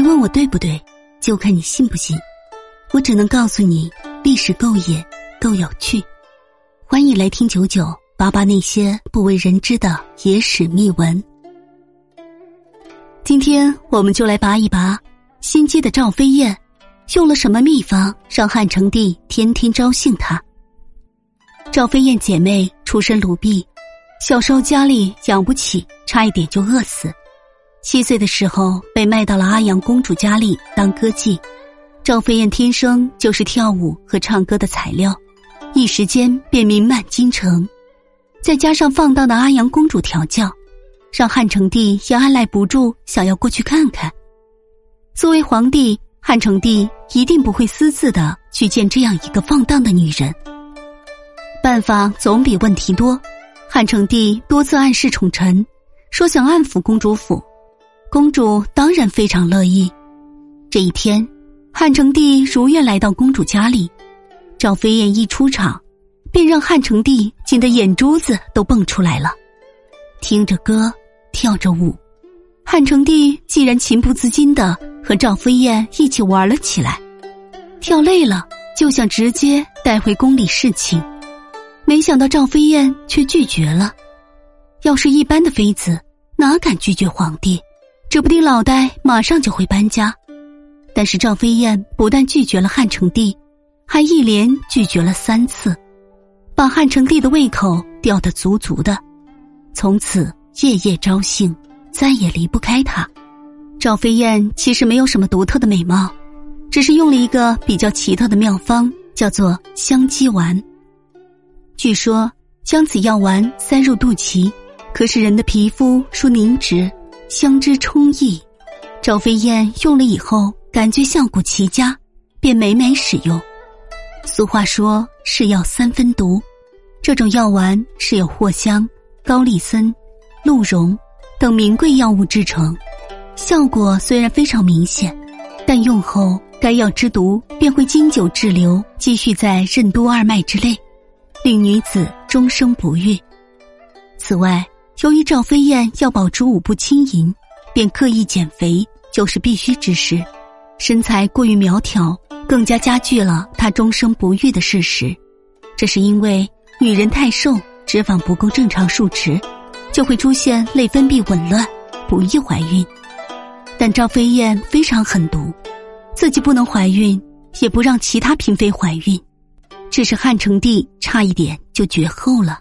你问我对不对，就看你信不信。我只能告诉你，历史够野，够有趣。欢迎来听九九八八那些不为人知的野史秘闻。今天我们就来拔一拔心机的赵飞燕，用了什么秘方让汉成帝天天招幸她？赵飞燕姐妹出身奴婢，小时候家里养不起，差一点就饿死。七岁的时候被卖到了阿阳公主家里当歌妓，赵飞燕天生就是跳舞和唱歌的材料，一时间便名满京城。再加上放荡的阿阳公主调教，让汉成帝也按耐不住想要过去看看。作为皇帝，汉成帝一定不会私自的去见这样一个放荡的女人。办法总比问题多，汉成帝多次暗示宠臣，说想安抚公主府。公主当然非常乐意。这一天，汉成帝如愿来到公主家里，赵飞燕一出场，便让汉成帝惊得眼珠子都蹦出来了。听着歌，跳着舞，汉成帝竟然情不自禁的和赵飞燕一起玩了起来。跳累了，就想直接带回宫里侍寝，没想到赵飞燕却拒绝了。要是一般的妃子，哪敢拒绝皇帝？指不定脑袋马上就会搬家，但是赵飞燕不但拒绝了汉成帝，还一连拒绝了三次，把汉成帝的胃口吊得足足的，从此夜夜招幸，再也离不开他。赵飞燕其实没有什么独特的美貌，只是用了一个比较奇特的妙方，叫做香鸡丸。据说将此药丸塞入肚脐，可使人的皮肤舒凝脂。香脂充溢，赵飞燕用了以后，感觉效果奇佳，便每每使用。俗话说“是药三分毒”，这种药丸是由藿香、高丽参、鹿茸等名贵药物制成，效果虽然非常明显，但用后该药之毒便会经久滞留，积蓄在任督二脉之内，令女子终生不育。此外，由于赵飞燕要保持舞步轻盈，便刻意减肥，就是必须之事。身材过于苗条，更加加剧了她终生不育的事实。这是因为女人太瘦，脂肪不够正常数值，就会出现内分泌紊乱，不易怀孕。但赵飞燕非常狠毒，自己不能怀孕，也不让其他嫔妃怀孕，致使汉成帝差一点就绝后了。